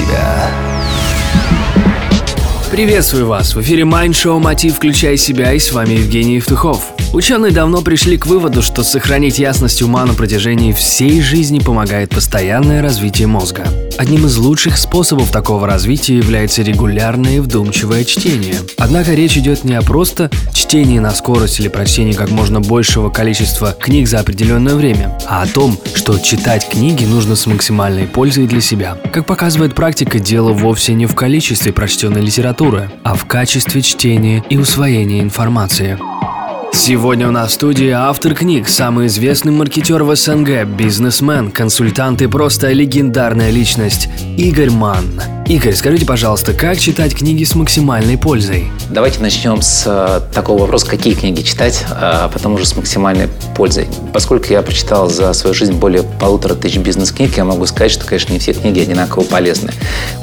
себя». Приветствую вас! В эфире Mind Show «Мотив. Включай себя» и с вами Евгений Евтухов. Ученые давно пришли к выводу, что сохранить ясность ума на протяжении всей жизни помогает постоянное развитие мозга. Одним из лучших способов такого развития является регулярное и вдумчивое чтение. Однако речь идет не о просто чтении на скорость или прочтении как можно большего количества книг за определенное время, а о том, что читать книги нужно с максимальной пользой для себя. Как показывает практика, дело вовсе не в количестве прочтенной литературы, а в качестве чтения и усвоения информации. Сегодня у нас в студии автор книг, самый известный маркетер в СНГ, бизнесмен, консультант и просто легендарная личность Игорь Манн. Игорь, скажите, пожалуйста, как читать книги с максимальной пользой? Давайте начнем с э, такого вопроса, какие книги читать, а потом уже с максимальной пользой. Поскольку я прочитал за свою жизнь более полутора тысяч бизнес-книг, я могу сказать, что, конечно, не все книги одинаково полезны.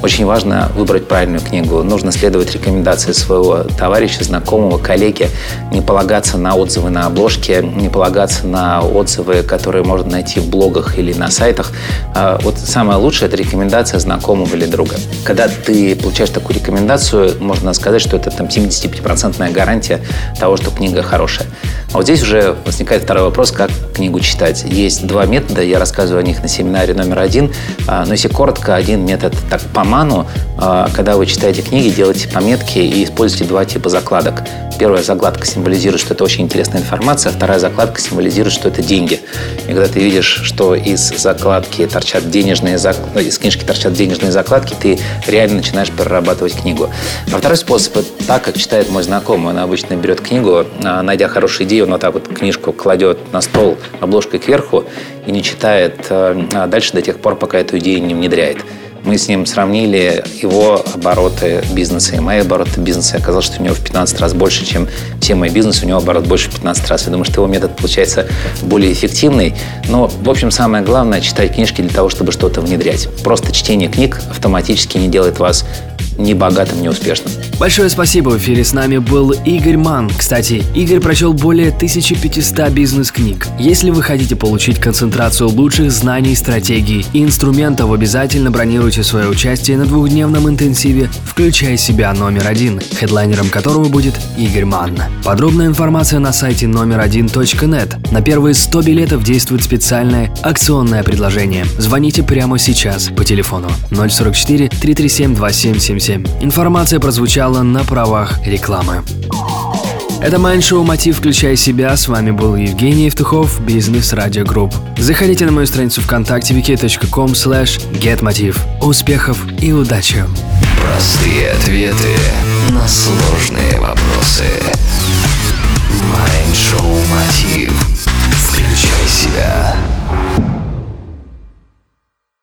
Очень важно выбрать правильную книгу. Нужно следовать рекомендации своего товарища, знакомого, коллеги, не полагаться на отзывы на обложке, не полагаться на отзывы, которые можно найти в блогах или на сайтах. А вот самое лучшее – это рекомендация знакомого или друга. Когда ты получаешь такую рекомендацию, можно сказать, что это там 75% гарантия того, что книга хорошая. А вот здесь уже возникает второй вопрос, как книгу читать. Есть два метода, я рассказываю о них на семинаре номер один. А, но если коротко, один метод так по ману, а, когда вы читаете книги, делайте пометки и используйте два типа закладок. Первая закладка символизирует, что это очень интересная информация, а вторая закладка символизирует, что это деньги. И когда ты видишь, что из закладки торчат денежные зак... Ну, из книжки торчат денежные закладки, ты реально начинаешь перерабатывать книгу. А второй способ – так, как читает мой знакомый. Он обычно берет книгу, а, найдя хорошую идею, он вот так вот книжку кладет на стол обложкой кверху и не читает а дальше до тех пор, пока эту идею не внедряет. Мы с ним сравнили его обороты бизнеса и мои обороты бизнеса. Оказалось, что у него в 15 раз больше, чем все мои бизнесы. У него оборот больше в 15 раз. Я думаю, что его метод получается более эффективный. Но, в общем, самое главное – читать книжки для того, чтобы что-то внедрять. Просто чтение книг автоматически не делает вас ни богатым, ни успешным. Большое спасибо. В эфире с нами был Игорь Ман. Кстати, Игорь прочел более 1500 бизнес-книг. Если вы хотите получить концентрацию лучших знаний, стратегий и инструментов, обязательно бронируйте свое участие на двухдневном интенсиве «Включай себя номер один», хедлайнером которого будет Игорь Ман. Подробная информация на сайте номер один .net. На первые 100 билетов действует специальное акционное предложение. Звоните прямо сейчас по телефону 044 337 2777 7. Информация прозвучала звучало на правах рекламы. Это Майндшоу «Мотив. Включай себя». С вами был Евгений Евтухов, Business Radio Group. Заходите на мою страницу ВКонтакте vk.com slash getmotiv. Успехов и удачи! Простые ответы на сложные вопросы. Майншоу